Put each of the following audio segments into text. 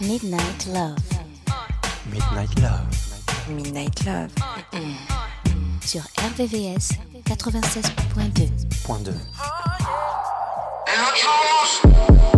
Midnight Love. Midnight Love. Midnight Love. Sur RVVS 96.2. 2.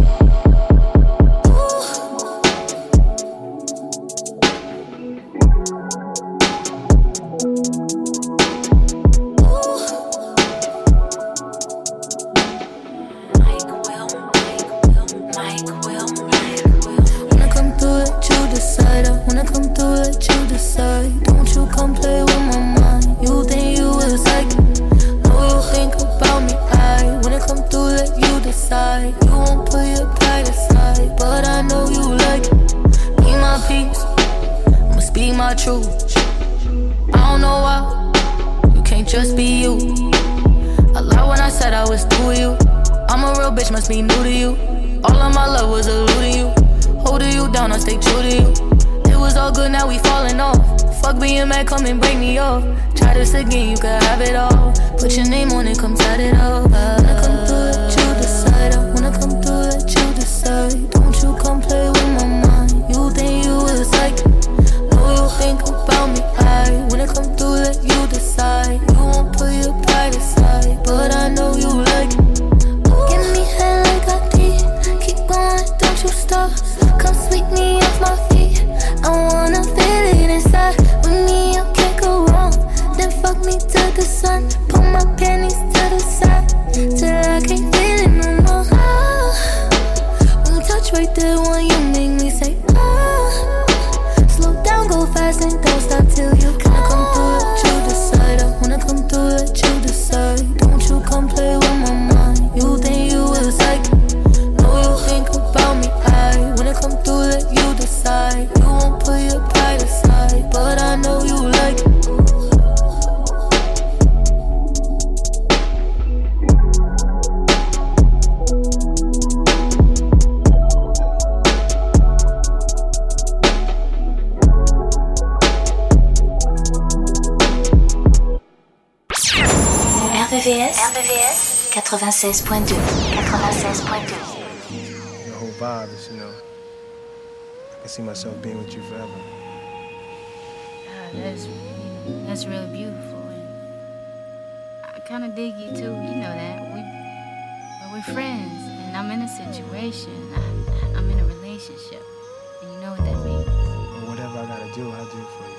you make me say, ah. Slow down, go fast, and don't stop till you come. The whole vibe is, you know, I can see myself being with you forever. That's, that's really beautiful. And I kind of dig you, too. You know that. We we're friends, and I'm in a situation. I, I'm in a relationship, and you know what that means. Well, whatever I got to do, I'll do it for you.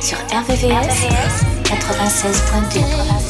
Sur RVVS 96.2.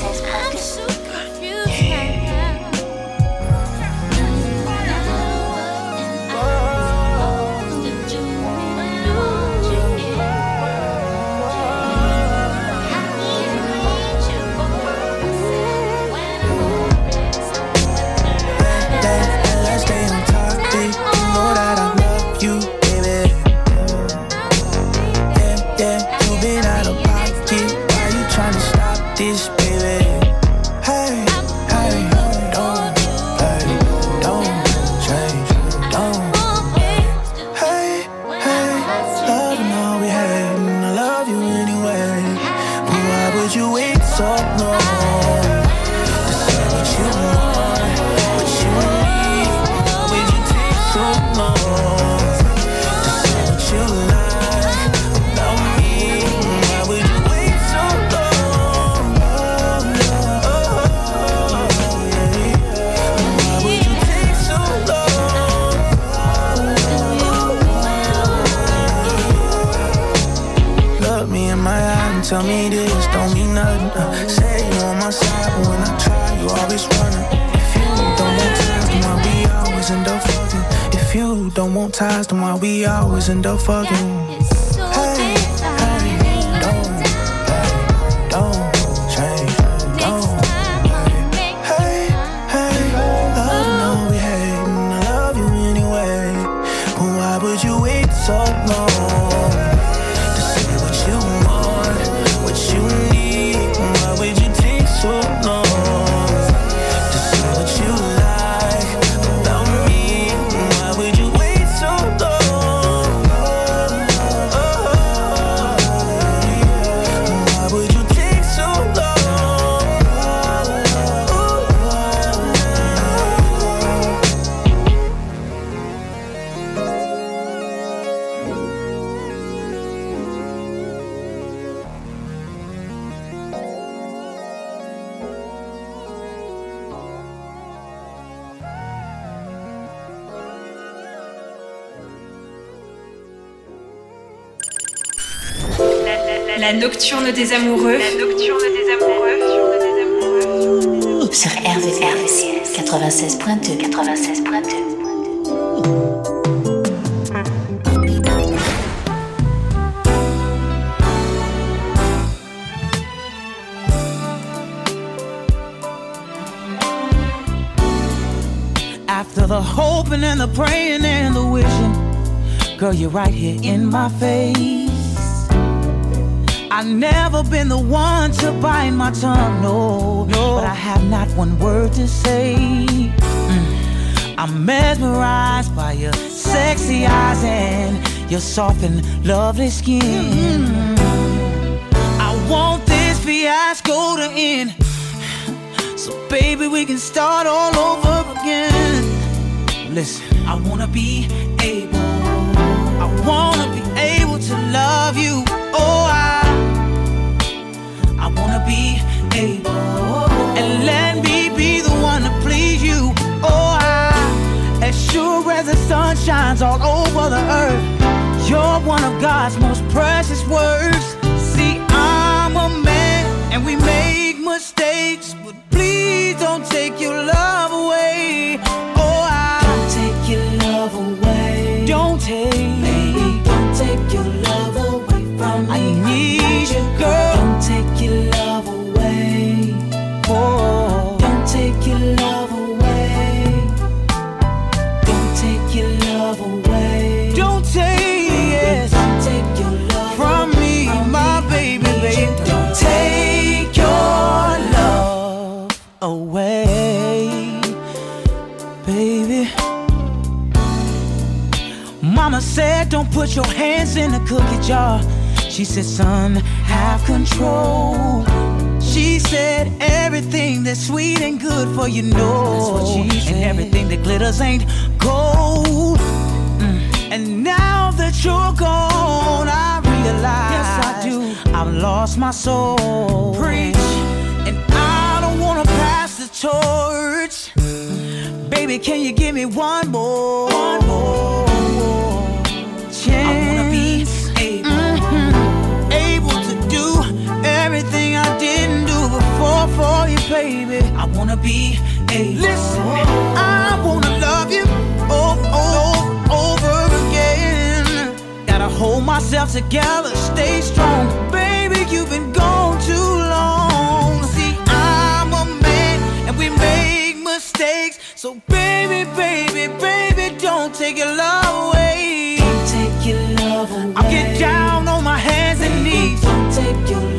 La nocturne des amoureux. La nocturne des amoureux. Sur RVCS 96.2 96.2 After the hoping and the praying and the wishing, girl, you're right here in my face. I've never been the one to bite my tongue, no, no. But I have not one word to say. Mm. I'm mesmerized by your sexy eyes and your soft and lovely skin. Mm. I want this fiasco to end. So, baby, we can start all over again. Listen, I wanna be able, I wanna be able to love you. Oh, I let me be the one to please you. Oh, I, as sure as the sun shines all over the earth, you're one of God's most precious words. Put your hands in the cookie jar. She said, son, have control. She said, everything that's sweet and good for you know. And everything that glitters ain't gold. Mm. And now that you're gone, I realize yes, I do. I've lost my soul. Preach. And I don't wanna pass the torch. Baby, can you give me one more? One more baby. I wanna be able. Listen, I wanna love you over, over, over again. Gotta hold myself together, stay strong, baby. You've been gone too long. See, I'm a man, and we make mistakes. So baby, baby, baby, don't take your love away. Don't take your love away. I'll get down on my hands and knees. Don't take your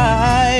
alright.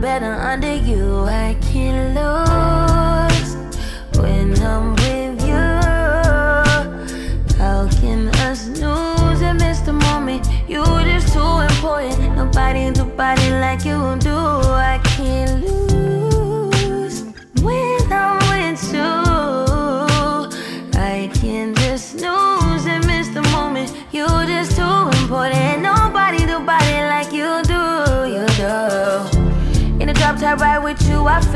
better under you. I can't lose when I'm with you. How can us lose and miss the moment? You are just too important. Nobody do body like you do.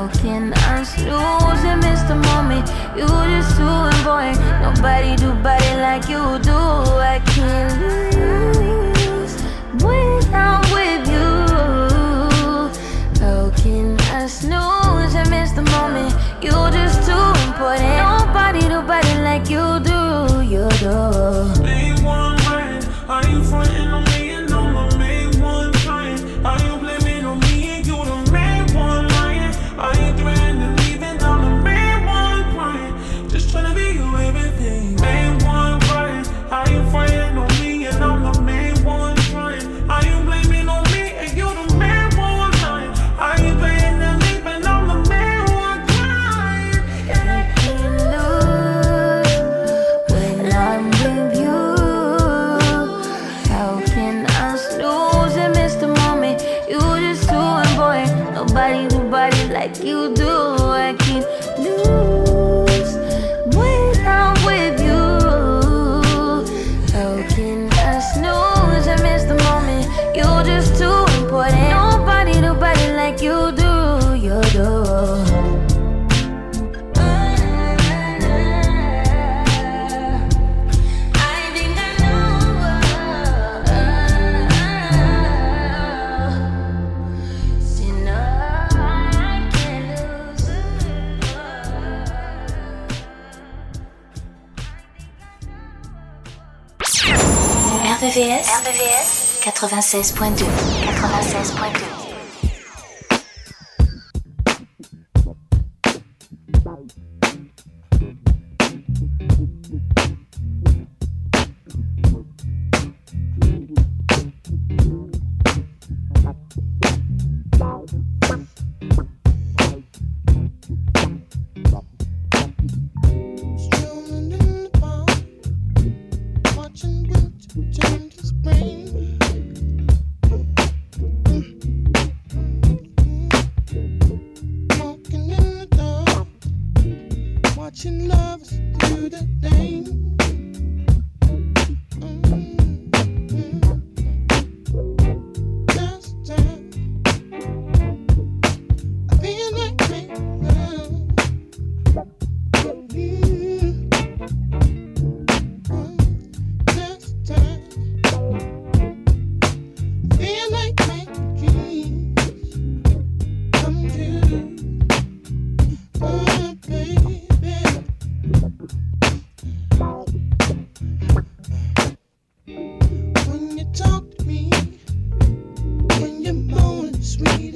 How can I snooze and miss the moment? You just too important. Nobody do body like you do. I can't lose when I'm with you. And miss the moment? You just too important. 96.2 96.2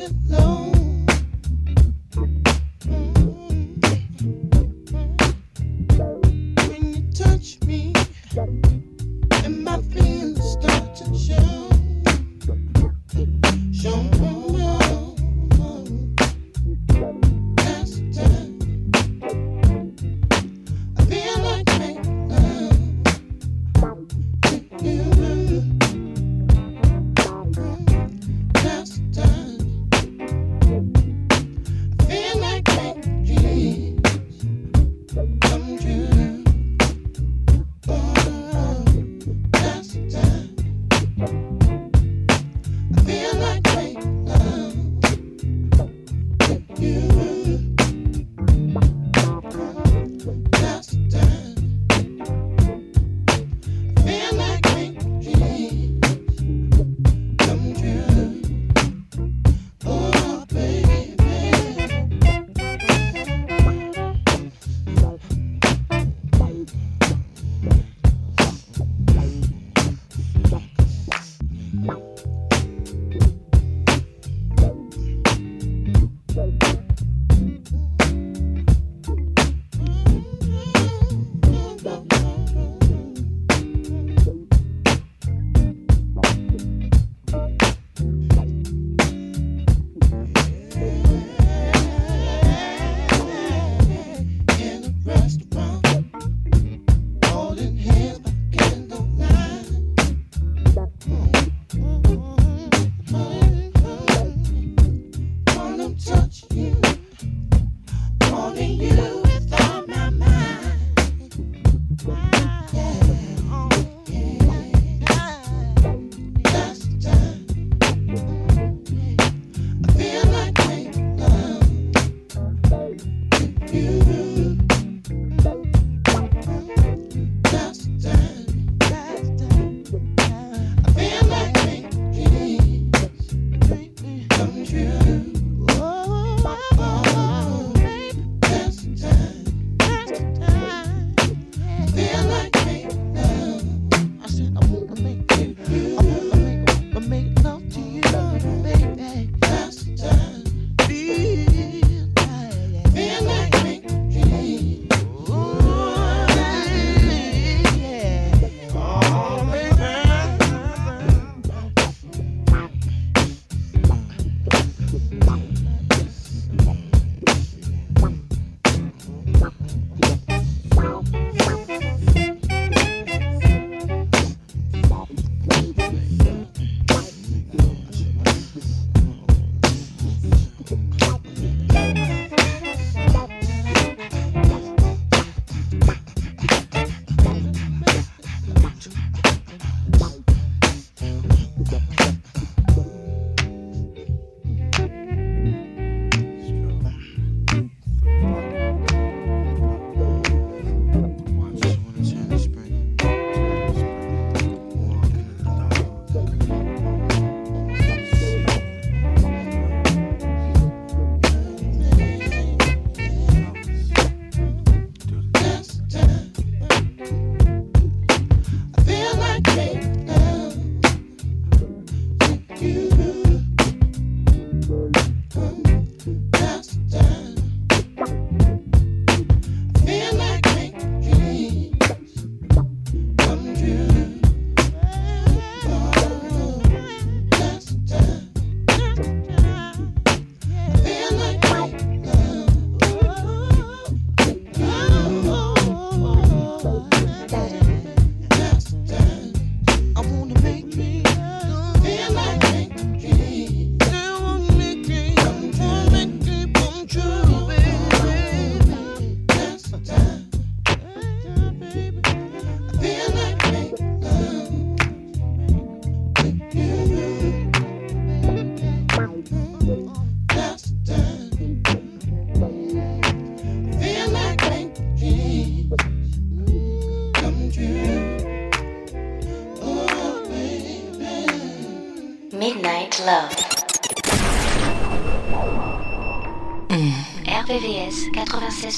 Come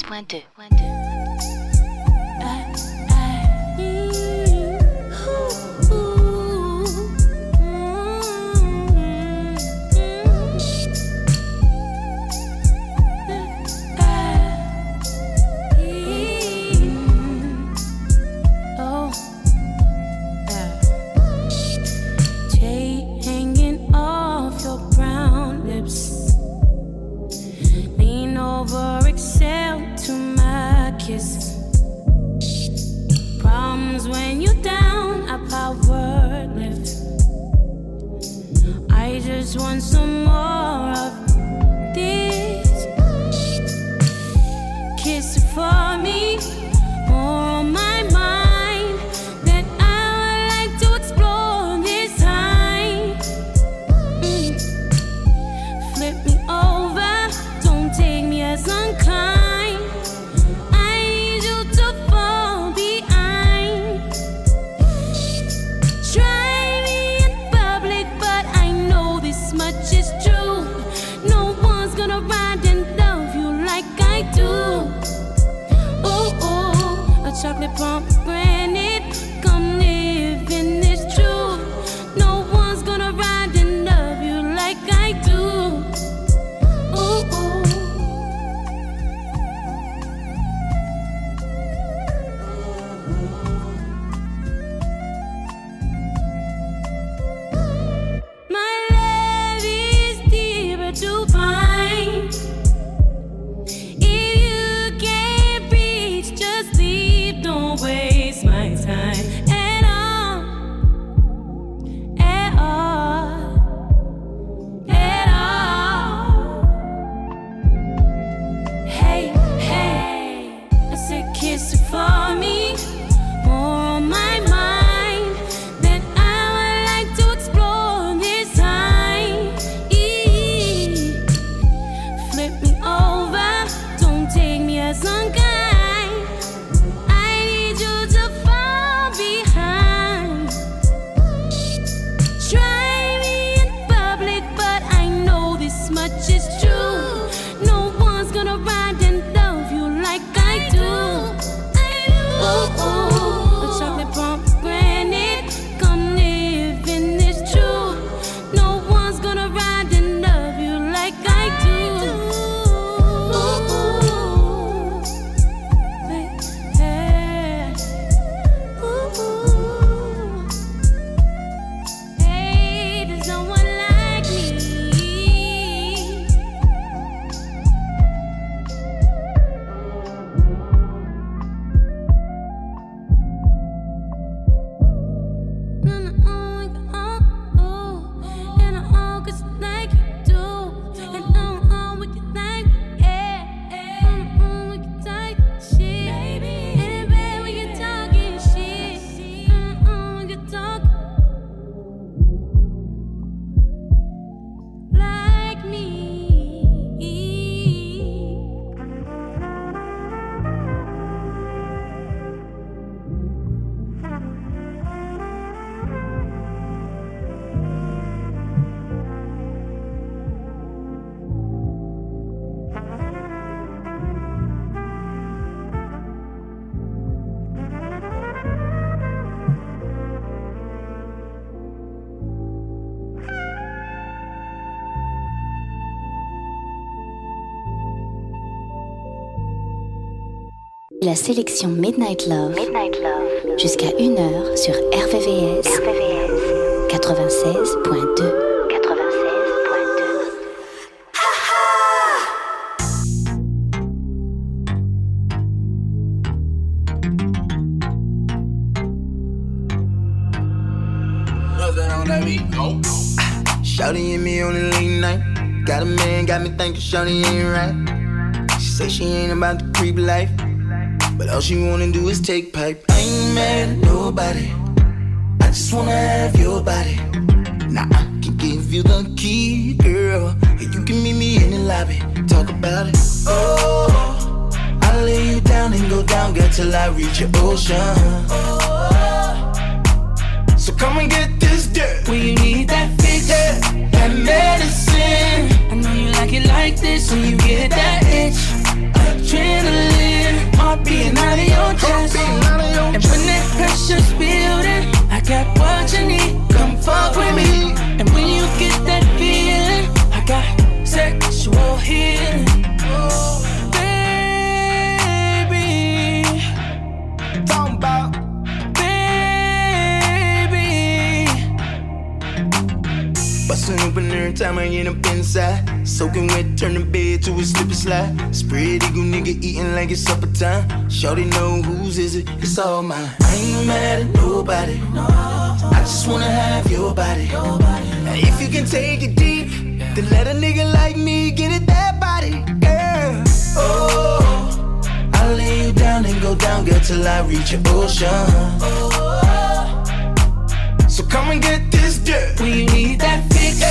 96.2. La sélection Midnight Love. Jusqu'à 1h sur RVVS. 96.2. 96.2. Shawty and me on a late night. Got a man, got me thinking Shawty ain't right. She say she ain't about the creep life. But all she wanna do is take pipe. I ain't mad at nobody. I just wanna have your body. Now I can give you the key, girl. And you can meet me in the lobby. Talk about it. Oh, I lay you down and go down, girl, till I reach your ocean. Oh, so come and get this dirt. When you need that fix, that medicine. I know you like it like this when you get that itch. Adrenaline, heart beating out of your chest. And when that pressure's building, I got what you need. Come fuck with me. And when you get that feeling, I got sexual healing. Bustin' open every time I end up inside. Soaking wet, turn the bed to a slip and slide. Spread eagle nigga eating like it's supper time. Shorty know whose is it, it's all mine. I ain't mad at nobody. I just wanna have your body. And if you can take it deep, then let a nigga like me get it that body. Yeah. Oh, I'll lay you down and go down, girl, till I reach your ocean. So come and get this dirt. You need that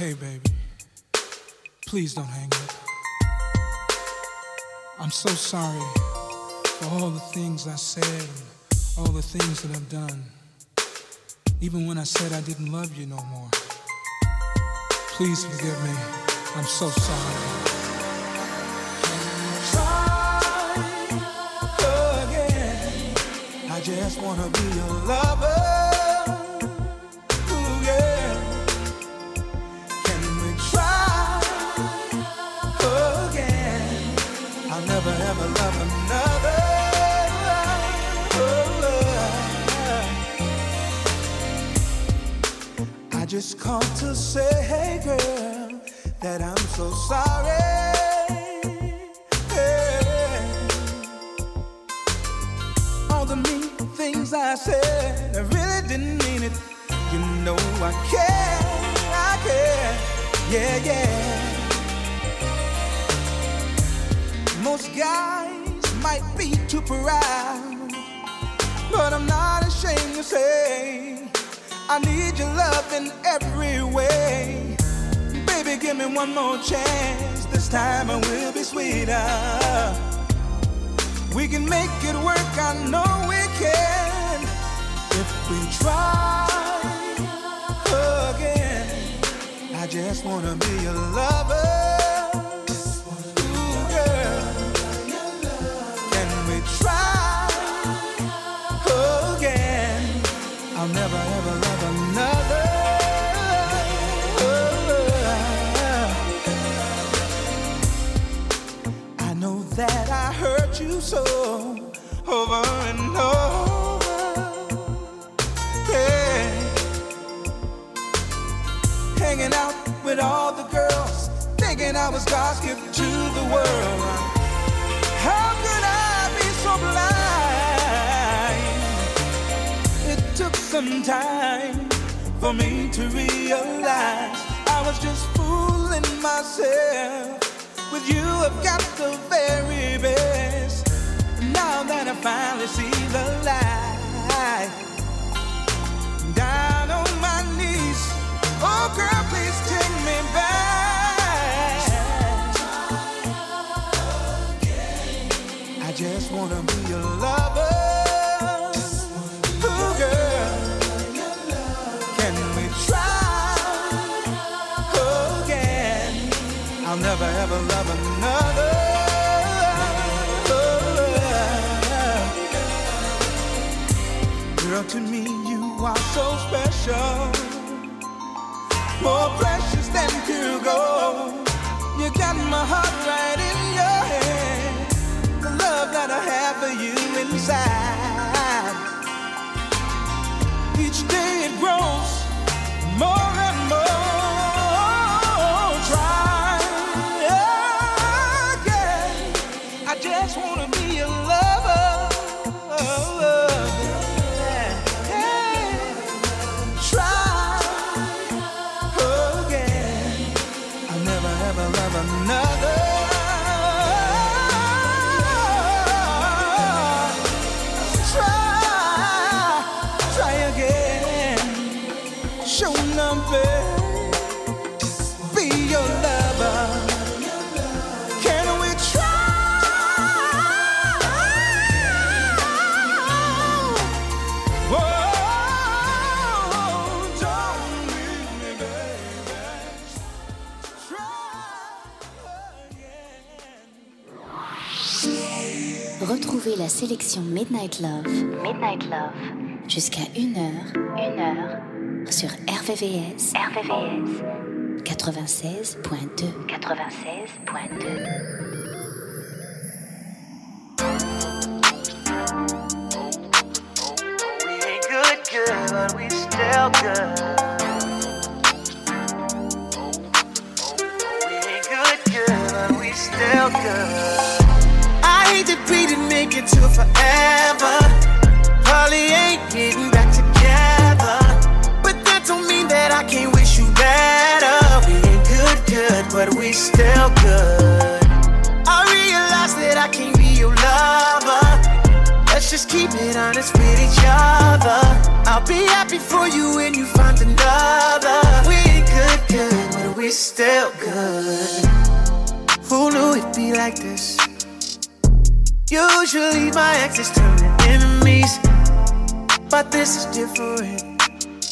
Hey, baby. Please don't hang up. I'm so sorry for all the things I said and all the things that I've done. Even when I said I didn't love you no more. Please forgive me. I'm so sorry. Try again. I just wanna be your lover. Never ever love another. I just called to say, hey girl, that I'm so sorry. Hey. All the mean things I said, I really didn't mean it. You know I care, I care, yeah, yeah. Most guys might be too proud, but I'm not ashamed to say I need your love in every way. Baby, give me one more chance. This time it will be sweeter. We can make it work, I know we can. If we try again, I just wanna be your lover. Hurt you so over and over. Yeah. Hanging out with all the girls, thinking I was God's gift to the world. How could I be so blind? It took some time for me to realize I was just fooling myself. With you, I've got the very best that I finally see the light. Down on my knees, oh girl, please take me back. I just wanna be your lover. Ooh, girl, can we try again? I'll never ever love another. To me you are so special, more precious than pure gold. You got my heart sélection Midnight Love, Midnight Love, jusqu'à 1h, 1h, sur RVVS, RVVS, 96.2, 96.2. We ain't good, good, but we still good. We ain't good, good, but we still good. Make it to forever. Probably ain't getting back together. But that don't mean that I can't wish you better. We ain't good, good, but we still good. I realize that I can't be your lover. Let's just keep it honest with each other. I'll be happy for you when you find another. We ain't good, good, but we still good. Who knew it'd be like this? Usually my exes turn to enemies, but this is different.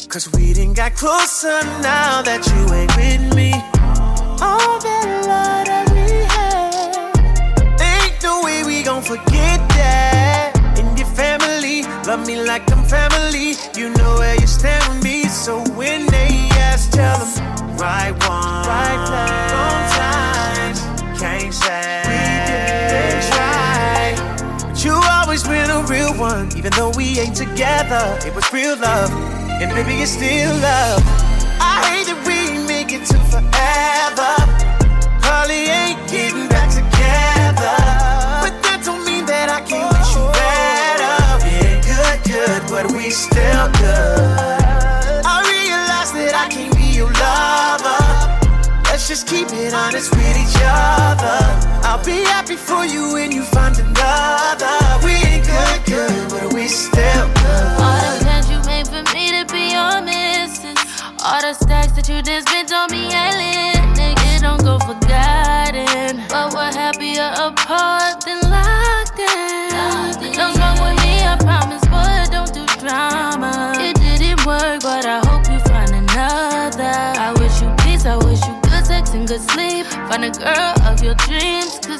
Cause we didn't got closer now that you ain't with me. Oh, All that love that we had, ain't no way we gon' forget that. And your family, love me like I'm family. You know where you stand with me, so when they ask, tell them right one, right place, wrong times. Can't say always been a real one, even though we ain't together. It was real love, and baby, it's still love. I hate that we make it to forever. Probably ain't getting back together. But that don't mean that I can't wish you better. Ain't good, good, but we still good. I realize that I can't be your lover. Just keep it honest with each other. I'll be happy for you when you find another. We ain't good, good, but we still good. All the plans you made for me to be your missus. All the stacks that you just spent on me ain't lit. Nigga, don't go forgotten.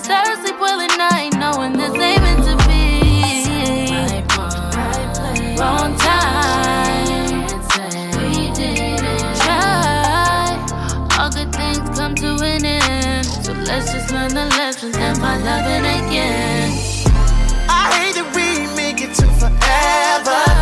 Cause I sleep well at night, knowing this ain't meant to be. Wrong time. We didn't try. All good things come to an end. So let's just learn the lessons and find loving again. I hate that we make it to forever.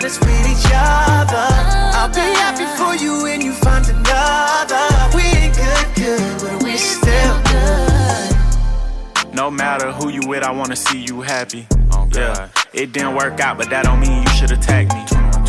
Honest with each other. I'll be happy for you when you find another. We ain't good, good, but we still good. No matter who you with, I wanna see you happy. Oh, yeah, it didn't work out, but that don't mean you should attack me.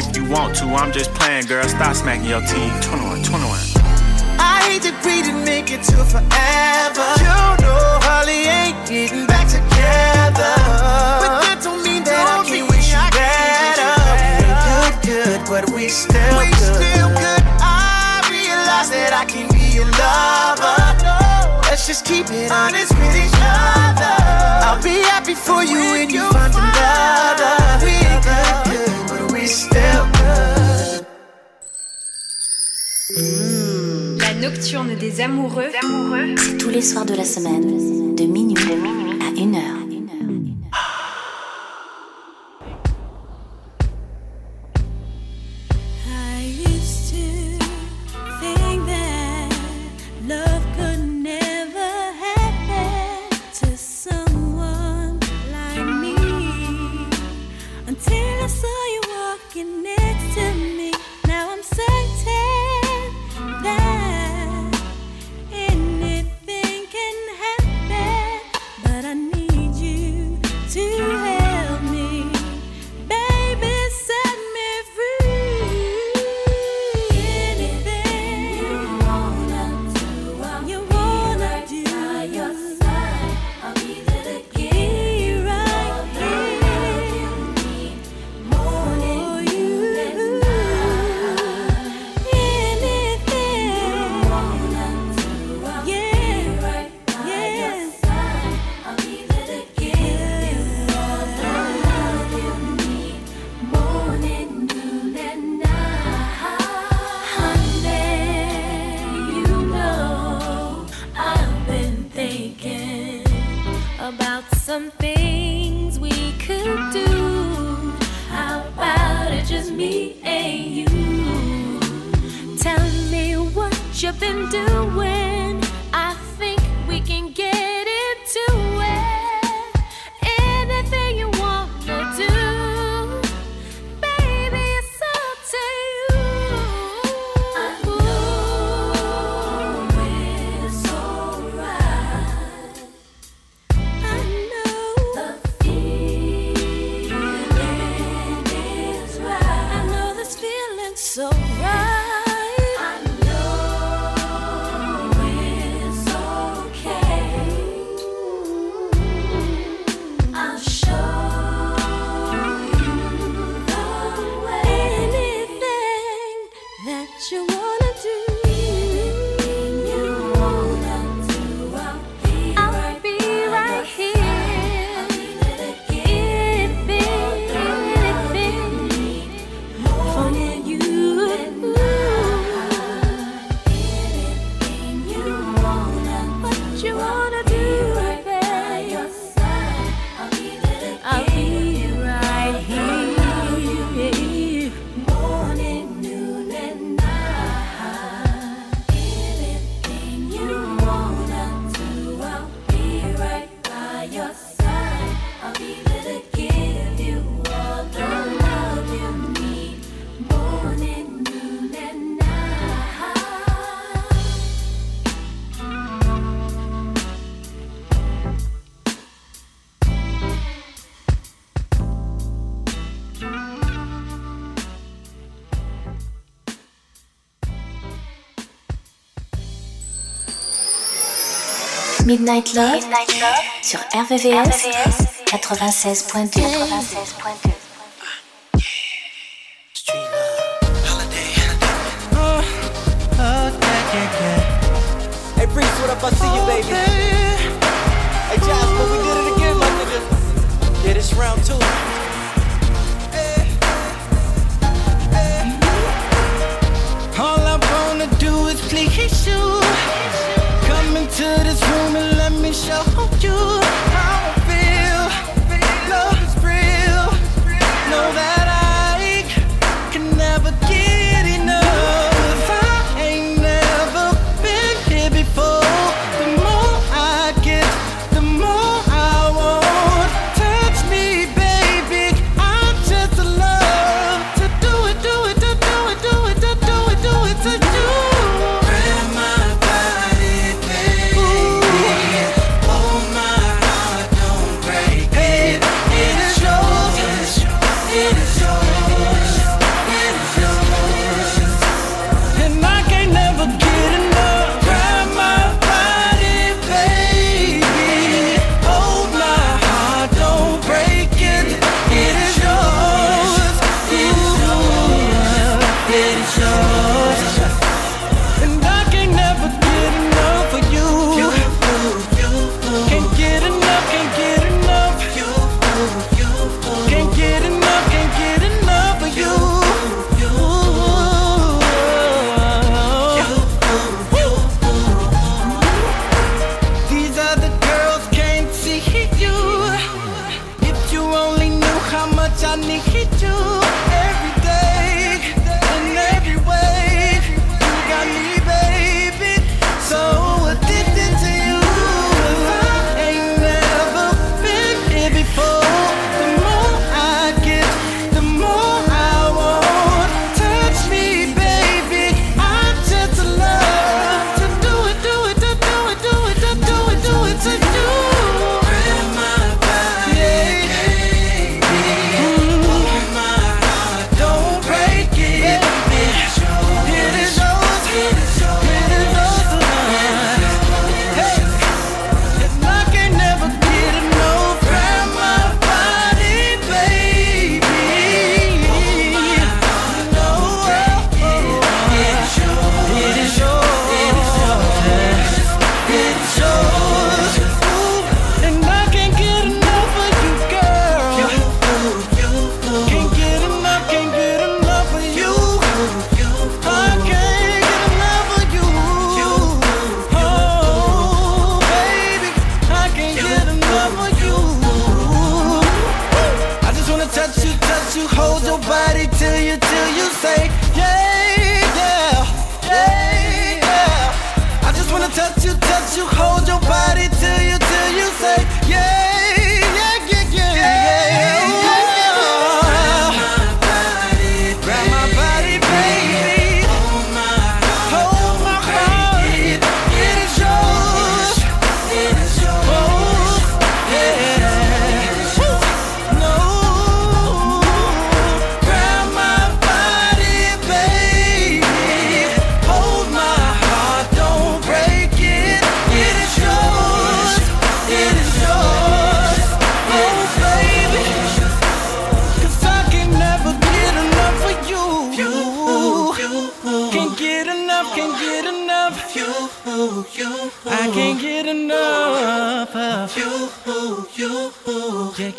if you want to, I'm just playing, girl. Stop smacking your teeth. 21, 21. I hate to breathe and make it to forever. You know Holly ain't getting back together. But that don't mean that I can't wish you better. We ain't good, good, but we still we good. still good. I realize that I can be your lover. Let's just keep it honest with each other. I'll be happy for you when you find another. La nocturne des amoureux. C'est tous les soirs de la semaine, de minuit, de minuit. à 1h. Been doing. Midnight Love, sur RVVS 96.2. Hey, Reese, what up? I see you, baby. Hey, Jasper, we did it again, my nigga. Yeah, this round two. This room and let me show you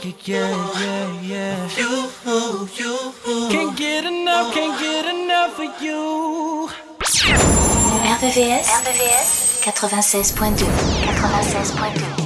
yeah, yeah, yeah. You, you, can't get enough, can't get enough of you. RVVS, RVVS, 96.2, 96.2.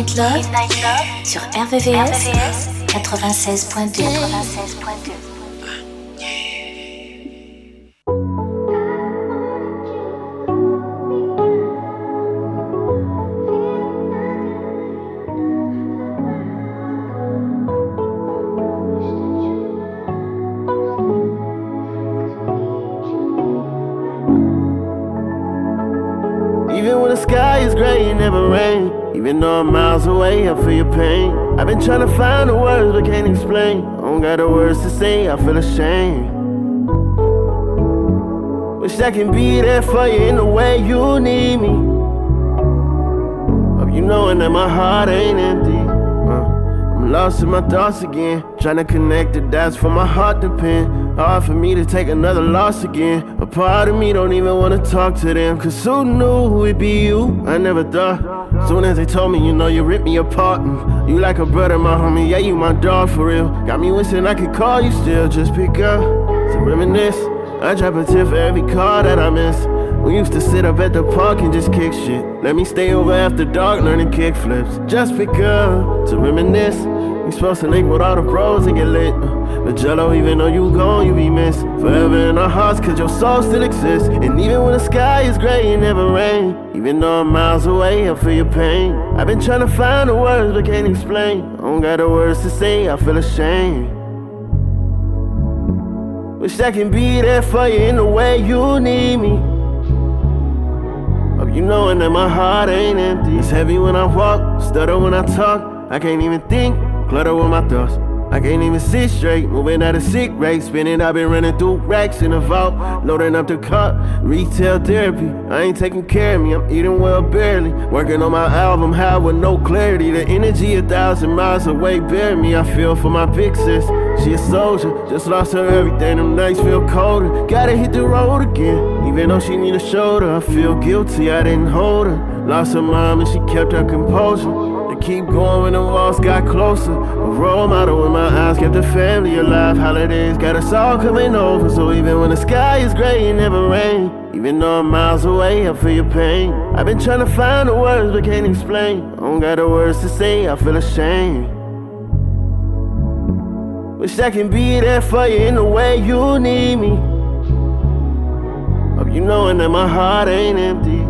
Midnight Love, sur RVVS, 96.2. been trying to find the words but can't explain. I don't got the words to say, I feel ashamed. Wish I can be there for you in the way you need me. Hope you knowing that my heart ain't empty. Uh, I'm lost in my thoughts again. Trying to connect the dots for my heart to pin. Hard for me to take another loss again. A part of me don't even wanna talk to them. Cause who knew it'd be you? I never thought. Soon as they told me, you know, you ripped me apart. Mm, You like a brother, my homie. Yeah, you my dog for real. Got me wishing I could call you still. Just pick up to reminisce. I drop a tip for every car that I miss. We used to sit up at the park and just kick shit. Let me stay over after dark learning kick flips. Just pick up to reminisce. We supposed to link with all the bros and get lit. Uh, But Jello, even though you gone, you be missed. Forever in our hearts, cause your soul still exists. And even when the sky is gray, it never rain. Even though I'm miles away, I feel your pain. I've been trying to find the words but can't explain. I don't got the words to say, I feel ashamed. Wish I can be there for you in the way you need me. Hope you knowing that my heart ain't empty. It's heavy when I walk, stutter when I talk. I can't even think, clutter with my thoughts. I can't even sit straight, moving at a sick rate. Spinning, I've been running through racks in the vault, loading up the cup. Retail therapy, I ain't taking care of me. I'm eating well barely. Working on my album, high with no clarity. The energy a thousand miles away, bear me. I feel for my big sis. She a soldier, just lost her everything. Them nights feel colder. Gotta hit the road again. Even though she need a shoulder, I feel guilty. I didn't hold her. Lost her mom and she kept her composure. Keep going when the walls got closer. A role model in my eyes kept the family alive. Holidays got us all coming over. So even when the sky is gray, it never rain. Even though I'm miles away, I feel your pain. I've been trying to find the words but can't explain. I don't got the words to say, I feel ashamed. Wish I can be there for you in the way you need me. Hope you knowing that my heart ain't empty.